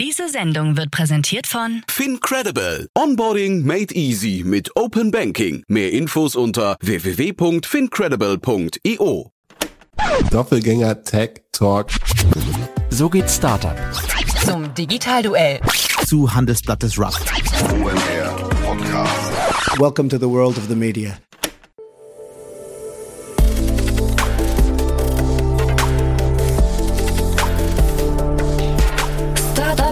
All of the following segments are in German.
Diese Sendung wird präsentiert von FinCredible. Onboarding made easy mit Open Banking. Mehr Infos unter www.fincredible.io. Doppelgänger Tech Talk. So geht Startup. zum Digitalduell. Zu Handelsblatt des Rust. Welcome to the world of the media.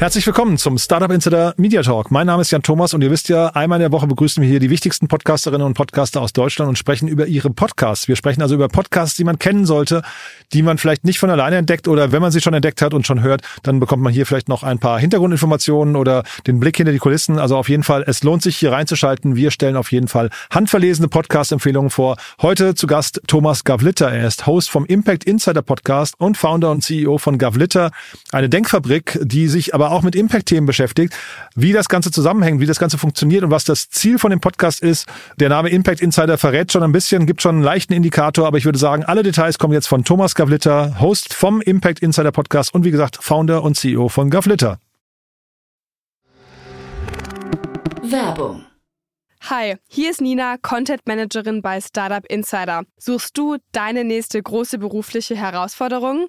Herzlich willkommen zum Startup Insider Media Talk. Mein Name ist Jan Thomas und ihr wisst ja, einmal in der Woche begrüßen wir hier die wichtigsten Podcasterinnen und Podcaster aus Deutschland und sprechen über ihre Podcasts. Wir sprechen also über Podcasts, die man kennen sollte, die man vielleicht nicht von alleine entdeckt oder wenn man sie schon entdeckt hat und schon hört, dann bekommt man hier vielleicht noch ein paar Hintergrundinformationen oder den Blick hinter die Kulissen. Also auf jeden Fall, es lohnt sich hier reinzuschalten. Wir stellen auf jeden Fall handverlesene Podcast-Empfehlungen vor. Heute zu Gast Thomas Gavlitter. Er ist Host vom Impact Insider Podcast und Founder und CEO von Gavlitter, eine Denkfabrik, die sich aber auch mit Impact-Themen beschäftigt. Wie das Ganze zusammenhängt, wie das Ganze funktioniert und was das Ziel von dem Podcast ist. Der Name Impact Insider verrät schon ein bisschen, gibt schon einen leichten Indikator, aber ich würde sagen, alle Details kommen jetzt von Thomas Gavlitter, Host vom Impact Insider Podcast und wie gesagt, Founder und CEO von Gavlitter. Werbung. Hi, hier ist Nina, Content Managerin bei Startup Insider. Suchst du deine nächste große berufliche Herausforderung?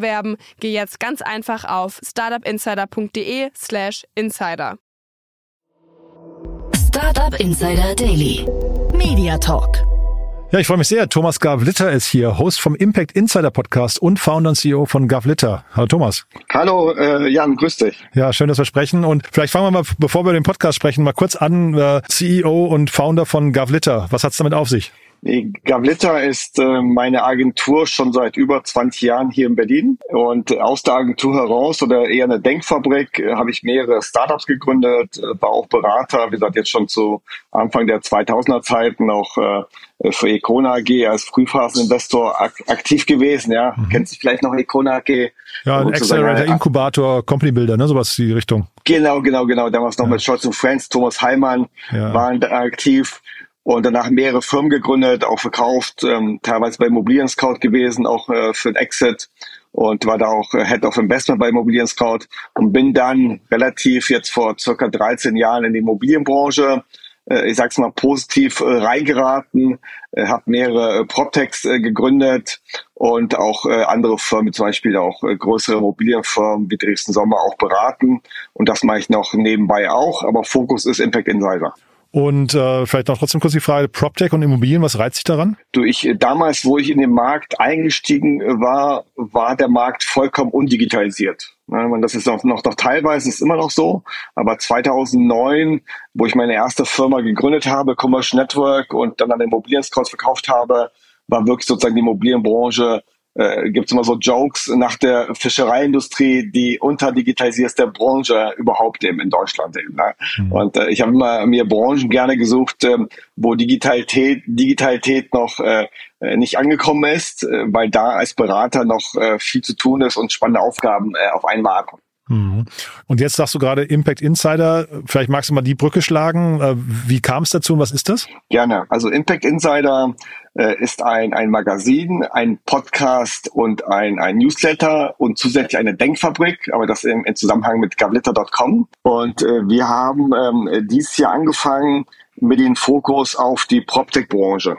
bewerben, geh jetzt ganz einfach auf startupinsider.de/slash insider. Startup Insider Daily. Media Talk. Ja, ich freue mich sehr. Thomas Gavlitter ist hier, Host vom Impact Insider Podcast und Founder und CEO von Gavlitter. Hallo Thomas. Hallo äh, Jan, grüß dich. Ja, schön, dass wir sprechen. Und vielleicht fangen wir mal, bevor wir den Podcast sprechen, mal kurz an. Äh, CEO und Founder von Gavlitter. Was hat's damit auf sich? Nee, Gavletta ist äh, meine Agentur schon seit über 20 Jahren hier in Berlin. Und aus der Agentur heraus oder eher eine Denkfabrik äh, habe ich mehrere Startups gegründet, äh, war auch Berater, wie gesagt, jetzt schon zu Anfang der 2000er Zeiten auch äh, für Econa AG als Frühphaseninvestor ak aktiv gewesen. Ja, mhm. kennt sich vielleicht noch Econa AG? Ja, ein Accelerator, Inkubator, Company Builder, ne, sowas die Richtung. Genau, genau, genau. Damals noch ja. mit Scholz und Friends, Thomas Heimann ja. waren da aktiv und danach mehrere Firmen gegründet, auch verkauft, ähm, teilweise bei Immobilien Scout gewesen, auch äh, für ein Exit und war da auch äh, Head of Investment bei Immobilien Scout und bin dann relativ jetzt vor circa 13 Jahren in die Immobilienbranche, äh, ich sag's mal positiv, äh, reingeraten, äh, habe mehrere äh, PropTechs äh, gegründet und auch äh, andere Firmen, zum Beispiel auch äh, größere Immobilienfirmen wie Dresden Sommer auch beraten und das mache ich noch nebenbei auch, aber Fokus ist Impact Insider. Und äh, vielleicht noch trotzdem kurz die Frage, PropTech und Immobilien, was reizt sich daran? Du, ich damals, wo ich in den Markt eingestiegen war, war der Markt vollkommen undigitalisiert. Das ist noch, noch, noch teilweise ist immer noch so, aber 2009, wo ich meine erste Firma gegründet habe, Commercial Network und dann an Immobilien Scouts verkauft habe, war wirklich sozusagen die Immobilienbranche äh, gibt es immer so Jokes nach der Fischereiindustrie, die unterdigitalisierste Branche überhaupt eben in Deutschland eben. Ne? Mhm. Und äh, ich habe immer mir Branchen gerne gesucht, äh, wo Digitalität, Digitalität noch äh, äh, nicht angekommen ist, äh, weil da als Berater noch äh, viel zu tun ist und spannende Aufgaben äh, auf einmal kommen. Mhm. Und jetzt sagst du gerade Impact Insider. Vielleicht magst du mal die Brücke schlagen. Äh, wie kam es dazu und was ist das? Gerne. Also Impact Insider ist ein, ein Magazin, ein Podcast und ein, ein Newsletter und zusätzlich eine Denkfabrik, aber das im, im Zusammenhang mit gavlitter.com. Und äh, wir haben ähm, dieses Jahr angefangen mit dem Fokus auf die PropTech-Branche.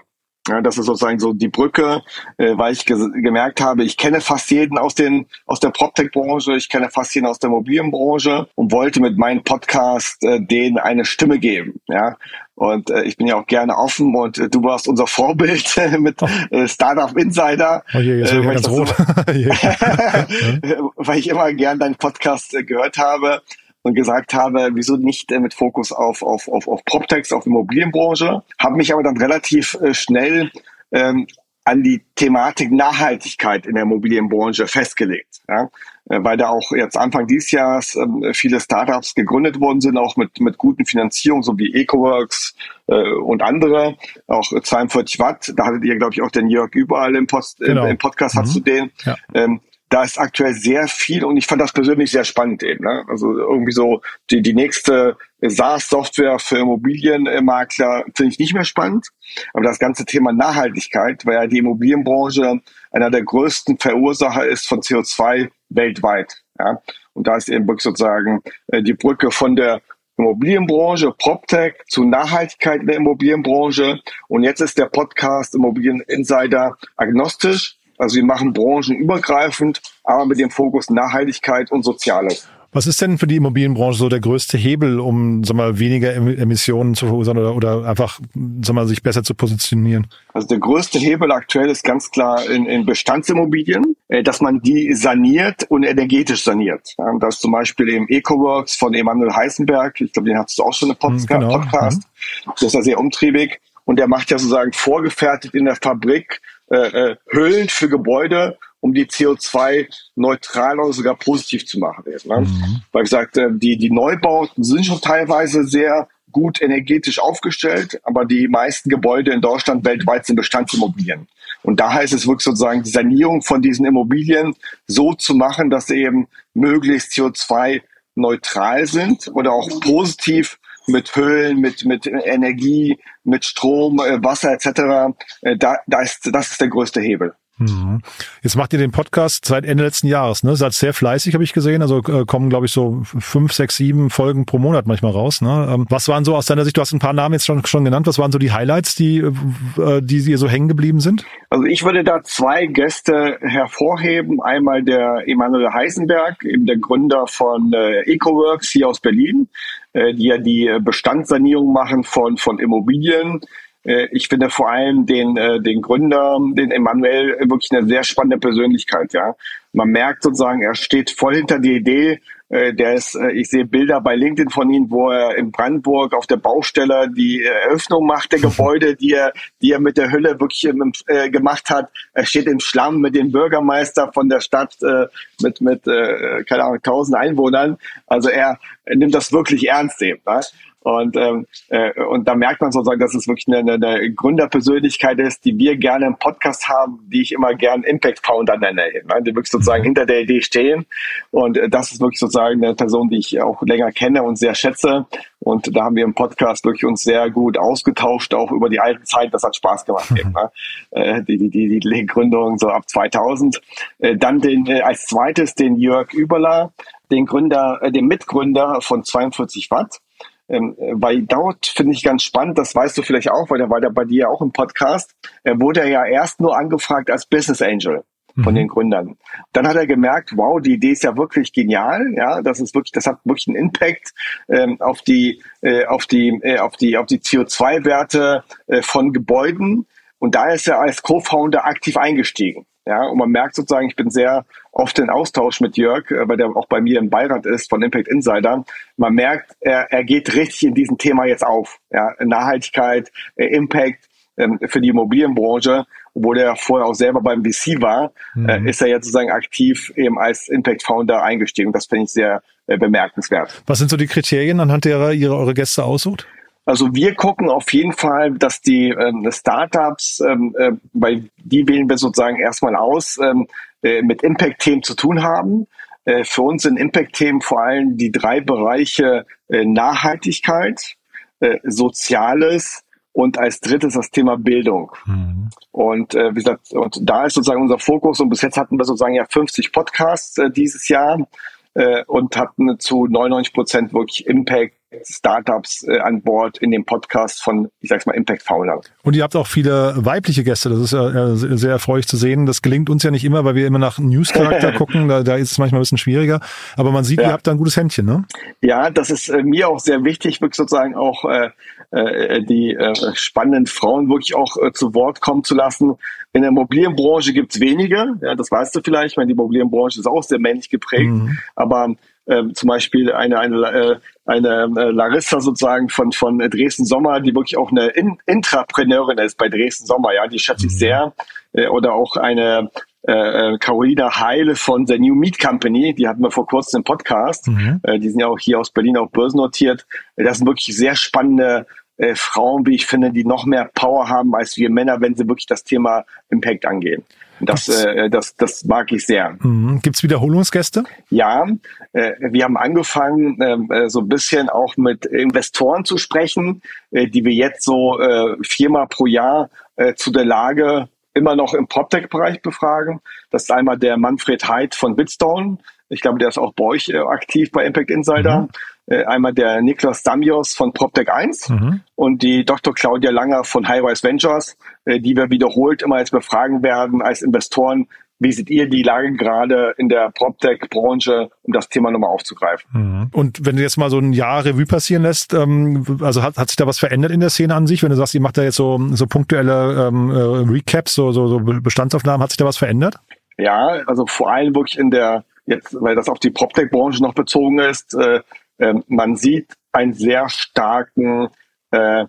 Ja, das ist sozusagen so die Brücke, äh, weil ich ge gemerkt habe, ich kenne fast jeden aus, den, aus der PropTech-Branche, ich kenne fast jeden aus der Immobilienbranche und wollte mit meinem Podcast äh, denen eine Stimme geben. Ja, und äh, ich bin ja auch gerne offen und äh, du warst unser Vorbild äh, mit äh, Startup Insider. Oh je, jetzt äh, ganz rot. weil ich immer gern deinen Podcast äh, gehört habe und gesagt habe, wieso nicht äh, mit Fokus auf, auf, auf, auf PropTechs, auf Immobilienbranche. Habe mich aber dann relativ äh, schnell ähm, an die Thematik Nachhaltigkeit in der Immobilienbranche festgelegt. Ja? Äh, weil da auch jetzt Anfang dieses Jahres ähm, viele Startups gegründet worden sind, auch mit, mit guten Finanzierungen, so wie EcoWorks äh, und andere, auch 42 Watt. Da hattet ihr, glaube ich, auch den Jörg überall im, Post, genau. im, im Podcast, mhm. hast du den. Ja. Ähm, da ist aktuell sehr viel und ich fand das persönlich sehr spannend eben. Ne? Also irgendwie so die, die nächste SaaS-Software für Immobilienmakler finde ich nicht mehr spannend. Aber das ganze Thema Nachhaltigkeit, weil ja die Immobilienbranche einer der größten Verursacher ist von CO2 weltweit. Ja? Und da ist eben sozusagen äh, die Brücke von der Immobilienbranche, PropTech zu Nachhaltigkeit in der Immobilienbranche. Und jetzt ist der Podcast Immobilien Insider agnostisch also wir machen branchenübergreifend, aber mit dem Fokus Nachhaltigkeit und Soziales. Was ist denn für die Immobilienbranche so der größte Hebel, um sag mal, weniger Emissionen zu verursachen oder, oder einfach sag mal, sich besser zu positionieren? Also der größte Hebel aktuell ist ganz klar in, in Bestandsimmobilien, äh, dass man die saniert und energetisch saniert. Ja, das ist zum Beispiel im EcoWorks von Emanuel Heisenberg. Ich glaube, den hast du auch schon im Podcast. Hm, genau. Podcast. Mhm. Das ist ja sehr umtriebig. Und der macht ja sozusagen vorgefertigt in der Fabrik äh, äh, Hüllen für Gebäude, um die CO2 neutral oder sogar positiv zu machen. Eben, ne? mhm. Weil gesagt, äh, die, die Neubauten sind schon teilweise sehr gut energetisch aufgestellt, aber die meisten Gebäude in Deutschland weltweit sind Bestandsimmobilien. Und da heißt es wirklich sozusagen, die Sanierung von diesen Immobilien so zu machen, dass sie eben möglichst CO2 neutral sind oder auch positiv mit Höhlen, mit, mit Energie, mit Strom, äh, Wasser etc. Äh, da, da ist, das ist der größte Hebel. Mhm. Jetzt macht ihr den Podcast seit Ende letzten Jahres, ne? Seid sehr fleißig, habe ich gesehen. Also äh, kommen, glaube ich, so fünf, sechs, sieben Folgen pro Monat manchmal raus. Ne? Ähm, was waren so aus deiner Sicht, du hast ein paar Namen jetzt schon, schon genannt, was waren so die Highlights, die, äh, die dir so hängen geblieben sind? Also ich würde da zwei Gäste hervorheben. Einmal der Emanuel Heisenberg, eben der Gründer von äh, EcoWorks hier aus Berlin, äh, die ja die Bestandssanierung machen von, von Immobilien äh, ich finde vor allem den, äh, den Gründer, den Emanuel, wirklich eine sehr spannende Persönlichkeit. Ja, Man merkt sozusagen, er steht voll hinter die Idee. Äh, der ist, ich sehe Bilder bei LinkedIn von ihm, wo er in Brandenburg auf der Baustelle die Eröffnung macht der Gebäude, die er, die er mit der Hülle wirklich äh, gemacht hat. Er steht im Schlamm mit dem Bürgermeister von der Stadt äh, mit, mit äh, keine Ahnung, tausend Einwohnern. Also er, er nimmt das wirklich ernst eben. Ne? Und, ähm, äh, und da merkt man sozusagen, dass es wirklich eine, eine Gründerpersönlichkeit ist, die wir gerne im Podcast haben, die ich immer gern Impact Founder nenne, ne? die wirklich sozusagen hinter der Idee stehen. Und äh, das ist wirklich sozusagen eine Person, die ich auch länger kenne und sehr schätze. Und da haben wir im Podcast wirklich uns sehr gut ausgetauscht, auch über die alten Zeit. Das hat Spaß gemacht. Mhm. Eben, ne? äh, die, die, die, die Gründung so ab 2000. Äh, dann den äh, als zweites den Jörg Überler, den Gründer, äh, den Mitgründer von 42 Watt ähm, weil dort finde ich ganz spannend, das weißt du vielleicht auch, weil der war der bei dir auch im Podcast, er wurde ja erst nur angefragt als Business Angel von mhm. den Gründern. Dann hat er gemerkt, wow, die Idee ist ja wirklich genial, ja, das ist wirklich, das hat wirklich einen Impact ähm, auf die, äh, auf die, äh, auf die, auf die CO2-Werte äh, von Gebäuden. Und da ist er als Co-Founder aktiv eingestiegen. Ja, und man merkt sozusagen, ich bin sehr oft in Austausch mit Jörg, äh, weil der auch bei mir im Beirat ist von Impact Insider. Man merkt, er, er geht richtig in diesem Thema jetzt auf. Ja, Nachhaltigkeit, äh, Impact ähm, für die Immobilienbranche, obwohl er vorher auch selber beim VC war, mhm. äh, ist er jetzt sozusagen aktiv eben als Impact Founder eingestiegen. Das finde ich sehr äh, bemerkenswert. Was sind so die Kriterien, anhand derer ihr eure Gäste aussucht? Also wir gucken auf jeden Fall, dass die ähm, Startups, ähm, äh, weil die wählen wir sozusagen erstmal aus, ähm, äh, mit Impact-Themen zu tun haben. Äh, für uns sind Impact-Themen vor allem die drei Bereiche äh, Nachhaltigkeit, äh, Soziales und als drittes das Thema Bildung. Mhm. Und äh, wie gesagt, und da ist sozusagen unser Fokus und bis jetzt hatten wir sozusagen ja 50 Podcasts äh, dieses Jahr äh, und hatten zu 99 Prozent wirklich Impact Startups äh, an Bord in dem Podcast von, ich sag's mal, Impact Founder. Und ihr habt auch viele weibliche Gäste. Das ist ja sehr erfreulich zu sehen. Das gelingt uns ja nicht immer, weil wir immer nach News-Charakter gucken. Da, da ist es manchmal ein bisschen schwieriger. Aber man sieht, ja. ihr habt da ein gutes Händchen, ne? Ja, das ist äh, mir auch sehr wichtig, wirklich sozusagen auch äh, äh, die äh, spannenden Frauen wirklich auch äh, zu Wort kommen zu lassen. In der Immobilienbranche gibt's wenige, ja, das weißt du vielleicht. Ich meine, die Immobilienbranche ist auch sehr männlich geprägt. Mhm. Aber ähm, zum Beispiel eine, eine, äh, eine äh, Larissa sozusagen von, von Dresden Sommer, die wirklich auch eine In Intrapreneurin ist bei Dresden Sommer, ja, die schätze ich mhm. sehr. Äh, oder auch eine äh, Carolina Heile von The New Meat Company, die hatten wir vor kurzem im Podcast. Mhm. Äh, die sind ja auch hier aus Berlin auch börsennotiert. Das sind wirklich sehr spannende äh, Frauen, wie ich finde, die noch mehr Power haben als wir Männer, wenn sie wirklich das Thema Impact angehen. Das, äh, das, das mag ich sehr. Mhm. Gibt es Wiederholungsgäste? Ja, äh, wir haben angefangen, äh, so ein bisschen auch mit Investoren zu sprechen, äh, die wir jetzt so äh, viermal pro Jahr äh, zu der Lage immer noch im PropTech-Bereich befragen. Das ist einmal der Manfred Heid von Bitstone. Ich glaube, der ist auch bei euch äh, aktiv bei Impact Insider. Mhm. Äh, einmal der Niklas Damios von PropTech 1 mhm. und die Dr. Claudia Langer von Highrise Ventures, äh, die wir wiederholt immer jetzt befragen werden als Investoren, wie seht ihr die Lage gerade in der PropTech-Branche, um das Thema nochmal aufzugreifen? Mhm. Und wenn du jetzt mal so ein Jahr Revue passieren lässt, ähm, also hat, hat sich da was verändert in der Szene an sich? Wenn du sagst, ihr macht da jetzt so, so punktuelle ähm, äh, Recaps, so, so, so Bestandsaufnahmen, hat sich da was verändert? Ja, also vor allem wirklich in der, jetzt, weil das auf die PropTech-Branche noch bezogen ist, äh, äh, man sieht einen sehr starken, äh, äh,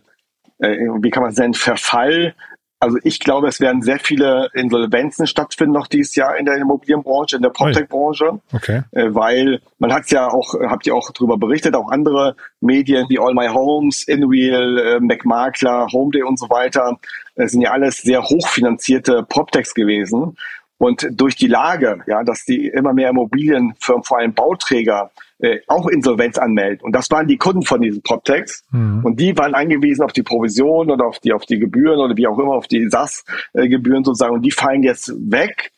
wie kann man nennen, Verfall also ich glaube, es werden sehr viele Insolvenzen stattfinden noch dieses Jahr in der Immobilienbranche, in der PropTech-Branche, okay. Äh, weil man hat ja auch, habt ihr auch darüber berichtet, auch andere Medien wie All My Homes, InReal, äh, McMakler, HomeDay und so weiter, sind ja alles sehr hochfinanzierte PropTechs gewesen. Und durch die Lage, ja, dass die immer mehr Immobilienfirmen, vor allem Bauträger, äh, auch Insolvenz anmelden. Und das waren die Kunden von diesen PropTechs. Mhm. Und die waren angewiesen auf die Provision oder auf die, auf die Gebühren oder wie auch immer, auf die SAS-Gebühren sozusagen. Und die fallen jetzt weg.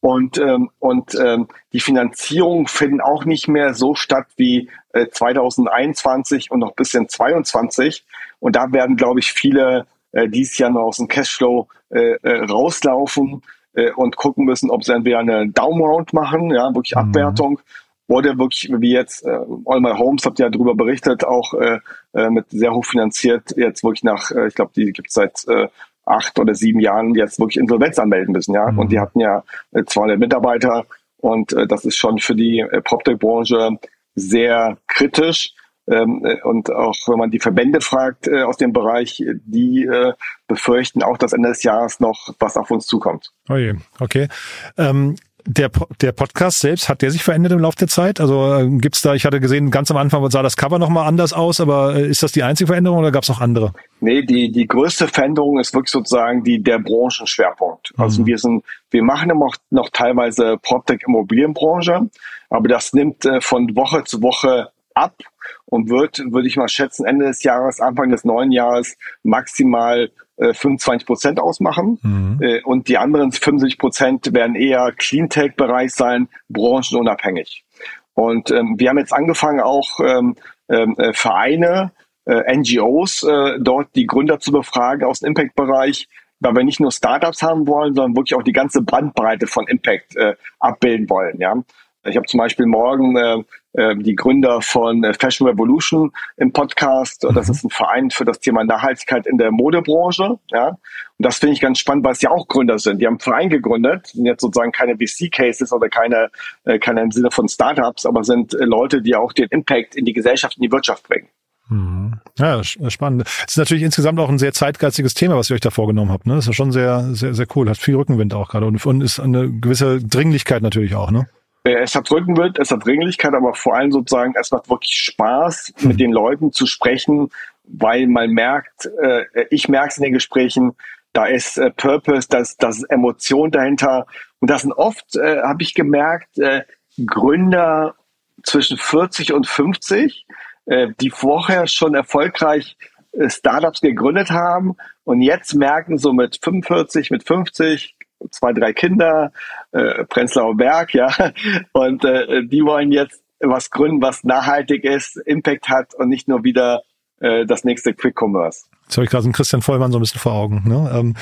Und, ähm, und ähm, die Finanzierung finden auch nicht mehr so statt wie äh, 2021 und noch bis in 22. Und da werden, glaube ich, viele äh, dieses Jahr noch aus dem Cashflow äh, äh, rauslaufen äh, und gucken müssen, ob sie entweder eine Downround machen, ja, wirklich mhm. Abwertung, wurde wirklich, wie jetzt äh, All My Homes, habt ihr ja darüber berichtet, auch äh, äh, mit sehr hoch finanziert, jetzt wirklich nach, äh, ich glaube, die gibt es seit äh, acht oder sieben Jahren jetzt wirklich Insolvenz anmelden müssen, ja. Mhm. Und die hatten ja äh, 200 Mitarbeiter und äh, das ist schon für die äh, PropTech-Branche sehr kritisch. Ähm, äh, und auch wenn man die Verbände fragt äh, aus dem Bereich, die äh, befürchten auch, dass Ende des Jahres noch was auf uns zukommt. Oh je, okay. Ähm der, der Podcast selbst, hat der sich verändert im Laufe der Zeit? Also gibt's da, ich hatte gesehen, ganz am Anfang sah das Cover nochmal anders aus, aber ist das die einzige Veränderung oder gab's noch andere? Nee, die, die größte Veränderung ist wirklich sozusagen die, der Branchenschwerpunkt. Mhm. Also wir sind, wir machen immer noch, noch teilweise PropTech Immobilienbranche, aber das nimmt äh, von Woche zu Woche ab und wird, würde ich mal schätzen, Ende des Jahres, Anfang des neuen Jahres maximal 25 äh, Prozent ausmachen. Mhm. Äh, und die anderen 75 Prozent werden eher Cleantech-Bereich sein, branchenunabhängig. Und ähm, wir haben jetzt angefangen, auch ähm, ähm äh, Vereine, äh, NGOs, äh, dort die Gründer zu befragen aus dem Impact-Bereich, weil wir nicht nur Startups haben wollen, sondern wirklich auch die ganze Bandbreite von Impact äh, abbilden wollen. Ja? Ich habe zum Beispiel morgen äh, die Gründer von äh, Fashion Revolution im Podcast. Das mhm. ist ein Verein für das Thema Nachhaltigkeit in der Modebranche. Ja, und das finde ich ganz spannend, weil es ja auch Gründer sind. Die haben einen Verein gegründet, sind jetzt sozusagen keine VC-Cases oder keine, äh, keine im Sinne von Startups, aber sind äh, Leute, die auch den Impact in die Gesellschaft, in die Wirtschaft bringen. Mhm. Ja, spannend. Es ist natürlich insgesamt auch ein sehr zeitgeistiges Thema, was ihr euch da vorgenommen habt. Ne? Das ist schon sehr, sehr, sehr cool. Hat viel Rückenwind auch gerade und, und ist eine gewisse Dringlichkeit natürlich auch, ne? Äh, es hat Rückenwind, es hat Dringlichkeit, aber vor allem sozusagen, es macht wirklich Spaß, mhm. mit den Leuten zu sprechen, weil man merkt, äh, ich merke es in den Gesprächen, da ist äh, Purpose, da ist, da ist Emotion dahinter. Und das sind oft, äh, habe ich gemerkt, äh, Gründer zwischen 40 und 50, äh, die vorher schon erfolgreich äh, Startups gegründet haben und jetzt merken so mit 45, mit 50, zwei, drei Kinder, äh, Prenzlauer Berg, ja, und äh, die wollen jetzt was gründen, was nachhaltig ist, Impact hat und nicht nur wieder äh, das nächste Quick Commerce. Jetzt habe ich gerade so einen Christian Vollmann so ein bisschen vor Augen. Ne? Ähm,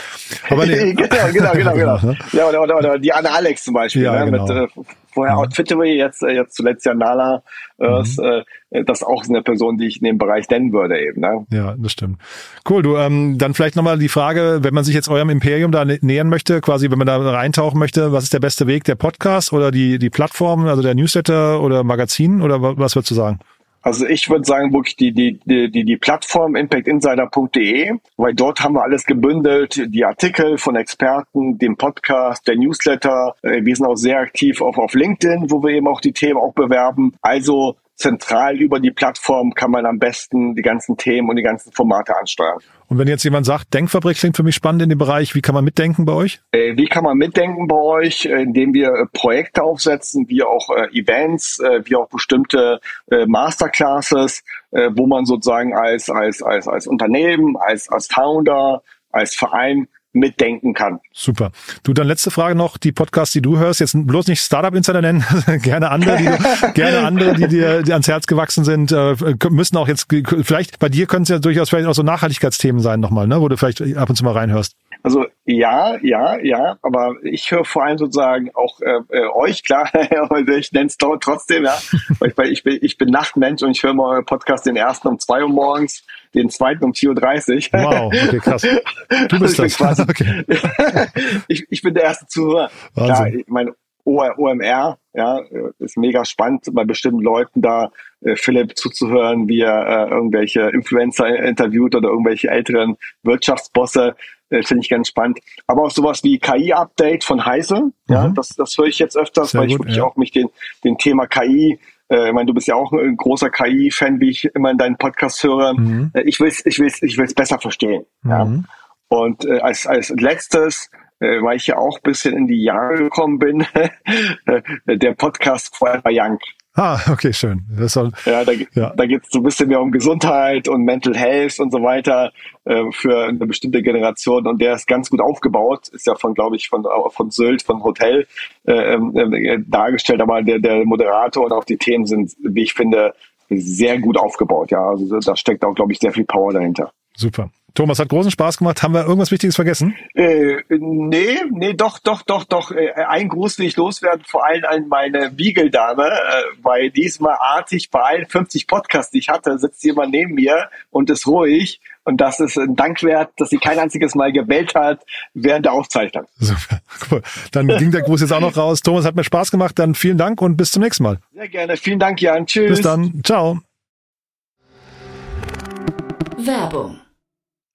aber nee. genau, genau, genau, genau. Ne? Ja, oder, oder, oder die Anne Alex zum Beispiel, ja, ne? genau. mit, äh, vorher ja. Outfittery, jetzt, äh, jetzt zuletzt ja Nala. Äh, mhm. äh, das ist auch eine Person, die ich in dem Bereich nennen würde eben. Ne? Ja, das stimmt. Cool, du, ähm, dann vielleicht nochmal die Frage, wenn man sich jetzt eurem Imperium da nähern möchte, quasi wenn man da reintauchen möchte, was ist der beste Weg, der Podcast oder die, die Plattform, also der Newsletter oder Magazin oder was würdest du sagen? Also ich würde sagen, wirklich die, die, die, die Plattform impactinsider.de, weil dort haben wir alles gebündelt, die Artikel von Experten, den Podcast, der Newsletter. Äh, wir sind auch sehr aktiv auf, auf LinkedIn, wo wir eben auch die Themen auch bewerben. Also zentral über die Plattform kann man am besten die ganzen Themen und die ganzen Formate ansteuern. Und wenn jetzt jemand sagt, Denkfabrik klingt für mich spannend in dem Bereich, wie kann man mitdenken bei euch? Äh, wie kann man mitdenken bei euch? Äh, indem wir äh, Projekte aufsetzen, wie auch Events, wie auch bestimmte Masterclasses, wo man sozusagen als, als, als, als Unternehmen, als, als Founder, als Verein mitdenken kann. Super. Du, dann letzte Frage noch. Die Podcasts, die du hörst, jetzt bloß nicht Startup Insider nennen, gerne andere, die du, gerne andere, die dir die ans Herz gewachsen sind, äh, müssen auch jetzt, vielleicht bei dir können es ja durchaus vielleicht auch so Nachhaltigkeitsthemen sein nochmal, ne, wo du vielleicht ab und zu mal reinhörst. Also ja, ja, ja, aber ich höre vor allem sozusagen auch äh, äh euch, klar, ich nenne es trotzdem, ja, weil ich, ich, bin, ich bin Nachtmensch und ich höre mal euren Podcast den ersten um zwei Uhr morgens, den zweiten um 4.30 Uhr. Wow, okay, krass. Du bist das. Quasi, okay. ich, ich bin der erste Zuhörer. Wahnsinn. Klar, ich meine, OMR, ja, ist mega spannend, bei bestimmten Leuten da äh, Philipp zuzuhören, wie er äh, irgendwelche Influencer interviewt oder irgendwelche älteren Wirtschaftsbosse. Äh, Finde ich ganz spannend. Aber auch sowas wie KI-Update von Heise, mhm. ja, das, das höre ich jetzt öfters, Sehr weil gut, ich wirklich ja. auch mich den, den Thema KI äh, ich meine, du bist ja auch ein großer KI-Fan, wie ich immer in deinen Podcast höre. Mhm. Äh, ich will es ich will's, ich will's besser verstehen. Mhm. Ja. Und äh, als, als letztes, äh, weil ich ja auch bisschen in die Jahre gekommen bin, der Podcast Forever Young. Ah, okay, schön. Das soll, ja, da, ja. da geht es so ein bisschen mehr um Gesundheit und Mental Health und so weiter äh, für eine bestimmte Generation. Und der ist ganz gut aufgebaut, ist ja von, glaube ich, von, von Sylt, von Hotel äh, äh, dargestellt. Aber der, der Moderator und auch die Themen sind, wie ich finde, sehr gut aufgebaut. Ja, also da steckt auch, glaube ich, sehr viel Power dahinter. Super. Thomas, hat großen Spaß gemacht. Haben wir irgendwas Wichtiges vergessen? Äh, nee, nee, doch, doch, doch, doch. Äh, ein Gruß will ich loswerden, vor allem an meine Biegeldame, äh, weil diesmal artig bei allen 50 Podcasts, die ich hatte, sitzt jemand neben mir und ist ruhig. Und das ist ein Dank wert, dass sie kein einziges Mal gebellt hat während der Aufzeichnung. Super, cool. Dann ging der Gruß jetzt auch noch raus. Thomas, hat mir Spaß gemacht. Dann vielen Dank und bis zum nächsten Mal. Sehr gerne. Vielen Dank, Jan. Tschüss. Bis dann. Ciao. Werbung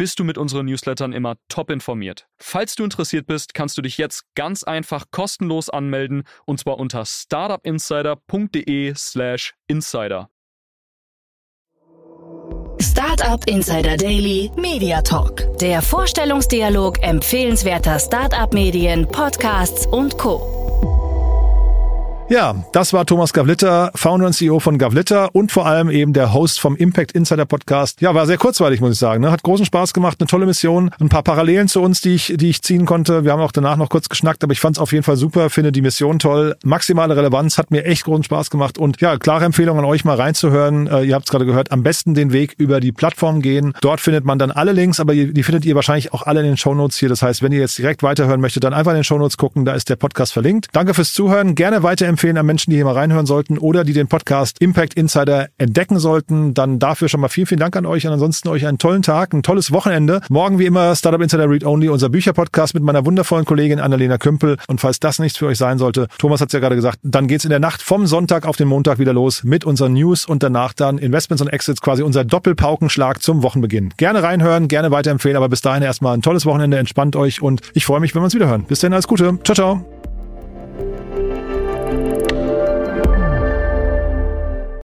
bist du mit unseren Newslettern immer top informiert. Falls du interessiert bist, kannst du dich jetzt ganz einfach kostenlos anmelden und zwar unter startupinsider.de/slash insider. Startup Insider Daily Media Talk. Der Vorstellungsdialog empfehlenswerter Startup-Medien, Podcasts und Co. Ja, das war Thomas Gavlitter, Founder und CEO von Gavlitter und vor allem eben der Host vom Impact Insider Podcast. Ja, war sehr kurzweilig, muss ich sagen. Ne? Hat großen Spaß gemacht, eine tolle Mission, ein paar Parallelen zu uns, die ich, die ich ziehen konnte. Wir haben auch danach noch kurz geschnackt, aber ich fand es auf jeden Fall super, finde die Mission toll. Maximale Relevanz, hat mir echt großen Spaß gemacht und ja, klare Empfehlung an euch mal reinzuhören. Äh, ihr habt es gerade gehört, am besten den Weg über die Plattform gehen. Dort findet man dann alle Links, aber die findet ihr wahrscheinlich auch alle in den Shownotes hier. Das heißt, wenn ihr jetzt direkt weiterhören möchtet, dann einfach in den Shownotes gucken, da ist der Podcast verlinkt. Danke fürs Zuhören, gerne weiterempfehlen empfehlen an Menschen, die hier mal reinhören sollten oder die den Podcast Impact Insider entdecken sollten. Dann dafür schon mal vielen, vielen Dank an euch und ansonsten euch einen tollen Tag, ein tolles Wochenende. Morgen wie immer Startup Insider Read Only, unser Bücherpodcast mit meiner wundervollen Kollegin Annalena Kümpel. Und falls das nichts für euch sein sollte, Thomas hat es ja gerade gesagt, dann geht's in der Nacht vom Sonntag auf den Montag wieder los mit unseren News und danach dann Investments und Exits, quasi unser Doppelpaukenschlag zum Wochenbeginn. Gerne reinhören, gerne weiterempfehlen, aber bis dahin erstmal ein tolles Wochenende, entspannt euch und ich freue mich, wenn wir uns wieder hören. Bis dahin alles Gute. Ciao, ciao.